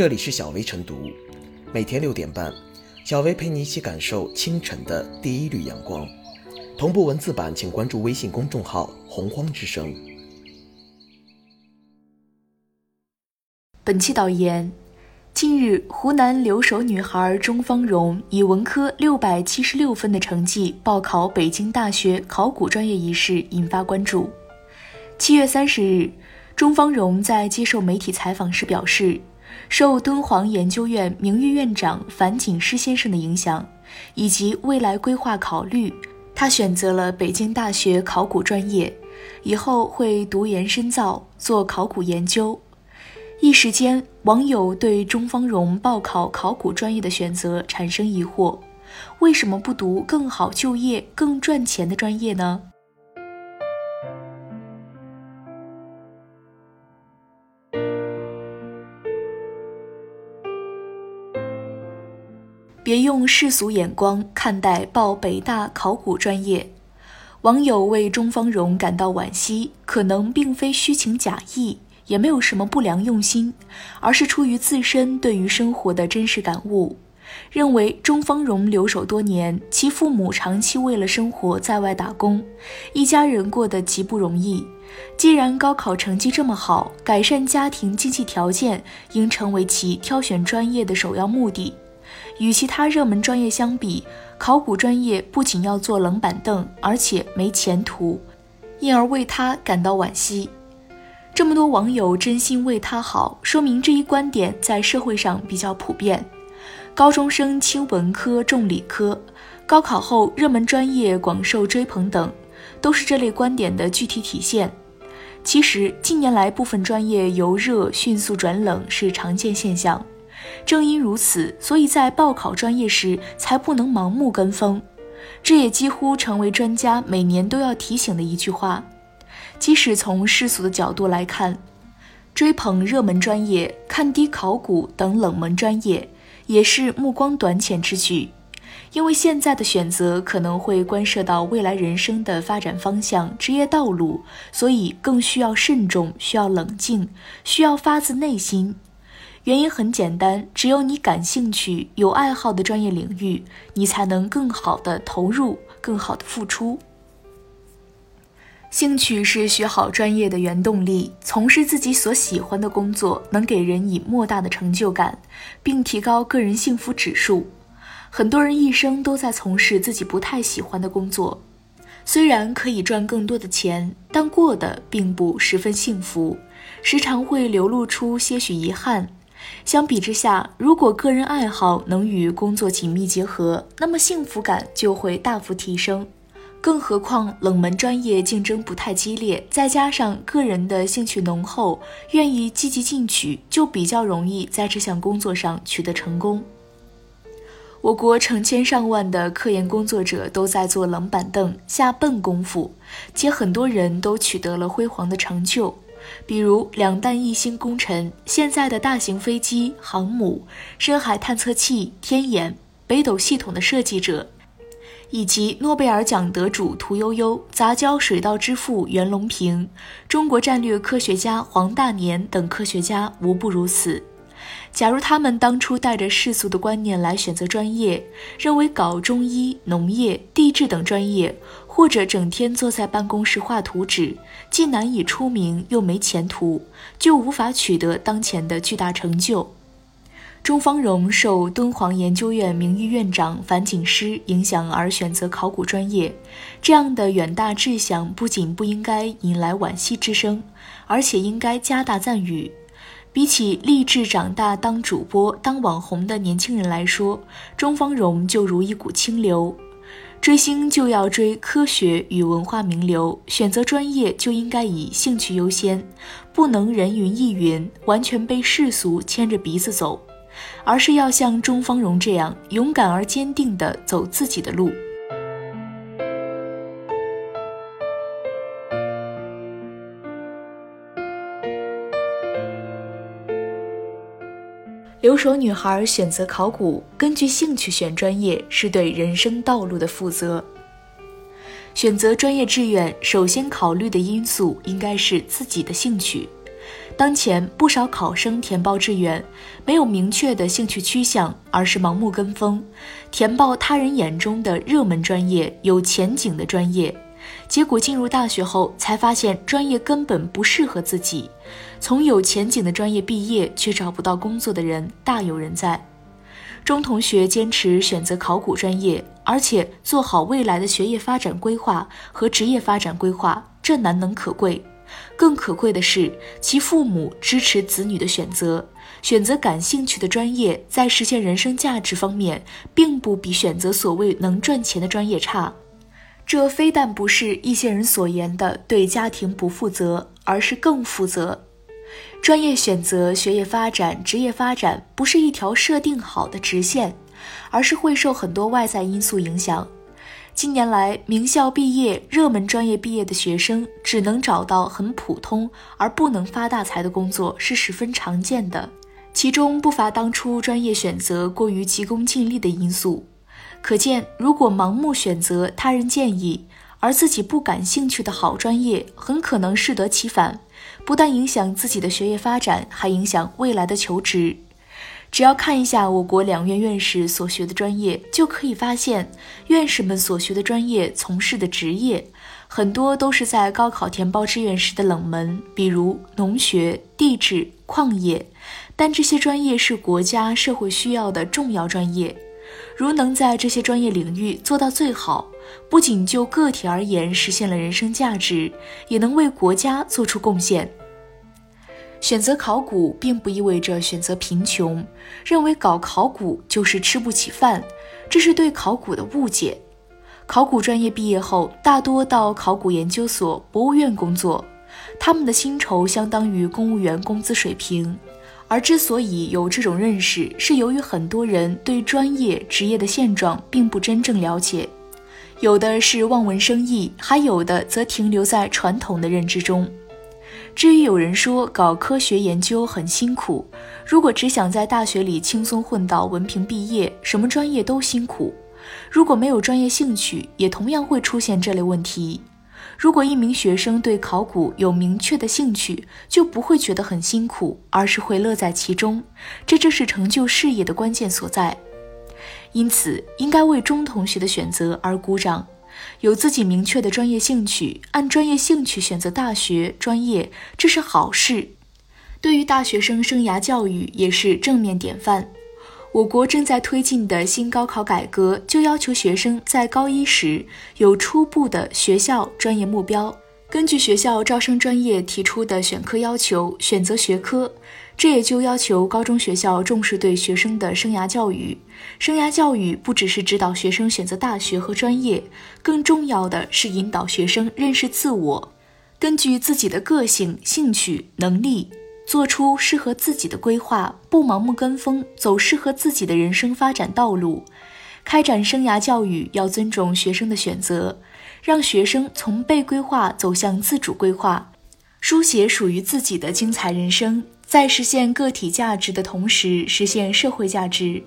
这里是小薇晨读，每天六点半，小薇陪你一起感受清晨的第一缕阳光。同步文字版，请关注微信公众号“洪荒之声”。本期导言：近日，湖南留守女孩钟芳荣以文科六百七十六分的成绩报考北京大学考古专业一事引发关注。七月三十日，钟芳荣在接受媒体采访时表示。受敦煌研究院名誉院长樊锦诗先生的影响，以及未来规划考虑，他选择了北京大学考古专业，以后会读研深造，做考古研究。一时间，网友对钟芳蓉报考考古专业的选择产生疑惑：为什么不读更好就业、更赚钱的专业呢？别用世俗眼光看待报北大考古专业。网友为钟芳蓉感到惋惜，可能并非虚情假意，也没有什么不良用心，而是出于自身对于生活的真实感悟，认为钟芳蓉留守多年，其父母长期为了生活在外打工，一家人过得极不容易。既然高考成绩这么好，改善家庭经济条件应成为其挑选专业的首要目的。与其他热门专业相比，考古专业不仅要坐冷板凳，而且没前途，因而为他感到惋惜。这么多网友真心为他好，说明这一观点在社会上比较普遍。高中生轻文科重理科，高考后热门专业广受追捧等，都是这类观点的具体体现。其实近年来部分专业由热迅速转冷是常见现象。正因如此，所以在报考专业时才不能盲目跟风。这也几乎成为专家每年都要提醒的一句话。即使从世俗的角度来看，追捧热门专业、看低考古等冷门专业，也是目光短浅之举。因为现在的选择可能会关涉到未来人生的发展方向、职业道路，所以更需要慎重，需要冷静，需要发自内心。原因很简单，只有你感兴趣、有爱好的专业领域，你才能更好的投入、更好的付出。兴趣是学好专业的原动力，从事自己所喜欢的工作，能给人以莫大的成就感，并提高个人幸福指数。很多人一生都在从事自己不太喜欢的工作，虽然可以赚更多的钱，但过得并不十分幸福，时常会流露出些许遗憾。相比之下，如果个人爱好能与工作紧密结合，那么幸福感就会大幅提升。更何况冷门专业竞争不太激烈，再加上个人的兴趣浓厚，愿意积极进取，就比较容易在这项工作上取得成功。我国成千上万的科研工作者都在做冷板凳、下笨功夫，且很多人都取得了辉煌的成就。比如两弹一星功臣，现在的大型飞机、航母、深海探测器、天眼、北斗系统的设计者，以及诺贝尔奖得主屠呦呦、杂交水稻之父袁隆平、中国战略科学家黄大年等科学家，无不如此。假如他们当初带着世俗的观念来选择专业，认为搞中医、农业、地质等专业，或者整天坐在办公室画图纸，既难以出名又没前途，就无法取得当前的巨大成就。钟芳蓉受敦煌研究院名誉院长樊锦诗影响而选择考古专业，这样的远大志向不仅不应该引来惋惜之声，而且应该加大赞誉。比起立志长大当主播、当网红的年轻人来说，钟芳蓉就如一股清流。追星就要追科学与文化名流，选择专业就应该以兴趣优先，不能人云亦云，完全被世俗牵着鼻子走，而是要像钟芳蓉这样勇敢而坚定地走自己的路。留守女孩选择考古，根据兴趣选专业是对人生道路的负责。选择专业志愿，首先考虑的因素应该是自己的兴趣。当前不少考生填报志愿，没有明确的兴趣趋向，而是盲目跟风，填报他人眼中的热门专业、有前景的专业，结果进入大学后才发现专业根本不适合自己。从有前景的专业毕业却找不到工作的人大有人在。钟同学坚持选择考古专业，而且做好未来的学业发展规划和职业发展规划，这难能可贵。更可贵的是，其父母支持子女的选择，选择感兴趣的专业，在实现人生价值方面，并不比选择所谓能赚钱的专业差。这非但不是一些人所言的对家庭不负责，而是更负责。专业选择、学业发展、职业发展，不是一条设定好的直线，而是会受很多外在因素影响。近年来，名校毕业、热门专业毕业的学生只能找到很普通而不能发大财的工作，是十分常见的。其中不乏当初专业选择过于急功近利的因素。可见，如果盲目选择他人建议而自己不感兴趣的好专业，很可能适得其反，不但影响自己的学业发展，还影响未来的求职。只要看一下我国两院院士所学的专业，就可以发现，院士们所学的专业从事的职业，很多都是在高考填报志愿时的冷门，比如农学、地质、矿业。但这些专业是国家社会需要的重要专业，如能在这些专业领域做到最好，不仅就个体而言实现了人生价值，也能为国家做出贡献。选择考古并不意味着选择贫穷，认为搞考古就是吃不起饭，这是对考古的误解。考古专业毕业后，大多到考古研究所、博物院工作，他们的薪酬相当于公务员工资水平。而之所以有这种认识，是由于很多人对专业职业的现状并不真正了解，有的是望文生义，还有的则停留在传统的认知中。至于有人说搞科学研究很辛苦，如果只想在大学里轻松混到文凭毕业，什么专业都辛苦。如果没有专业兴趣，也同样会出现这类问题。如果一名学生对考古有明确的兴趣，就不会觉得很辛苦，而是会乐在其中。这正是成就事业的关键所在。因此，应该为钟同学的选择而鼓掌。有自己明确的专业兴趣，按专业兴趣选择大学专业，这是好事。对于大学生生涯教育也是正面典范。我国正在推进的新高考改革，就要求学生在高一时有初步的学校专业目标，根据学校招生专业提出的选科要求选择学科。这也就要求高中学校重视对学生的生涯教育。生涯教育不只是指导学生选择大学和专业，更重要的是引导学生认识自我，根据自己的个性、兴趣、能力，做出适合自己的规划，不盲目跟风，走适合自己的人生发展道路。开展生涯教育要尊重学生的选择，让学生从被规划走向自主规划，书写属于自己的精彩人生。在实现个体价值的同时，实现社会价值。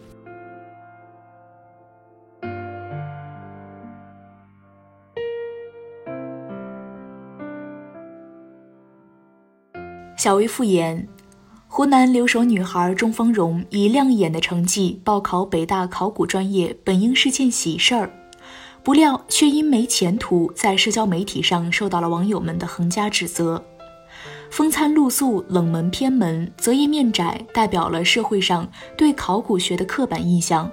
小薇复言：湖南留守女孩钟芳蓉以亮眼的成绩报考北大考古专业，本应是件喜事儿，不料却因没前途，在社交媒体上受到了网友们的横加指责。风餐露宿、冷门偏门、择业面窄，代表了社会上对考古学的刻板印象。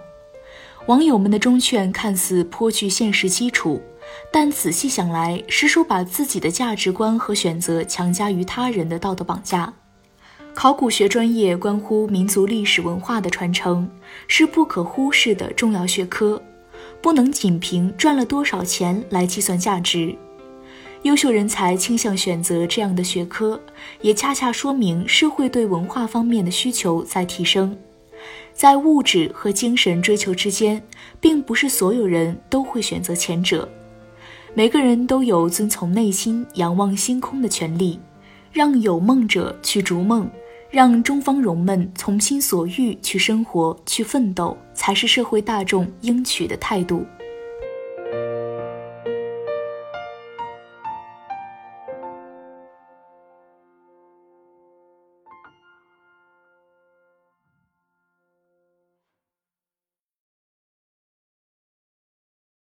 网友们的忠劝看似颇具现实基础，但仔细想来，实属把自己的价值观和选择强加于他人的道德绑架。考古学专业关乎民族历史文化的传承，是不可忽视的重要学科，不能仅凭赚了多少钱来计算价值。优秀人才倾向选择这样的学科，也恰恰说明社会对文化方面的需求在提升。在物质和精神追求之间，并不是所有人都会选择前者。每个人都有遵从内心、仰望星空的权利。让有梦者去逐梦，让中方荣们从心所欲去生活、去奋斗，才是社会大众应取的态度。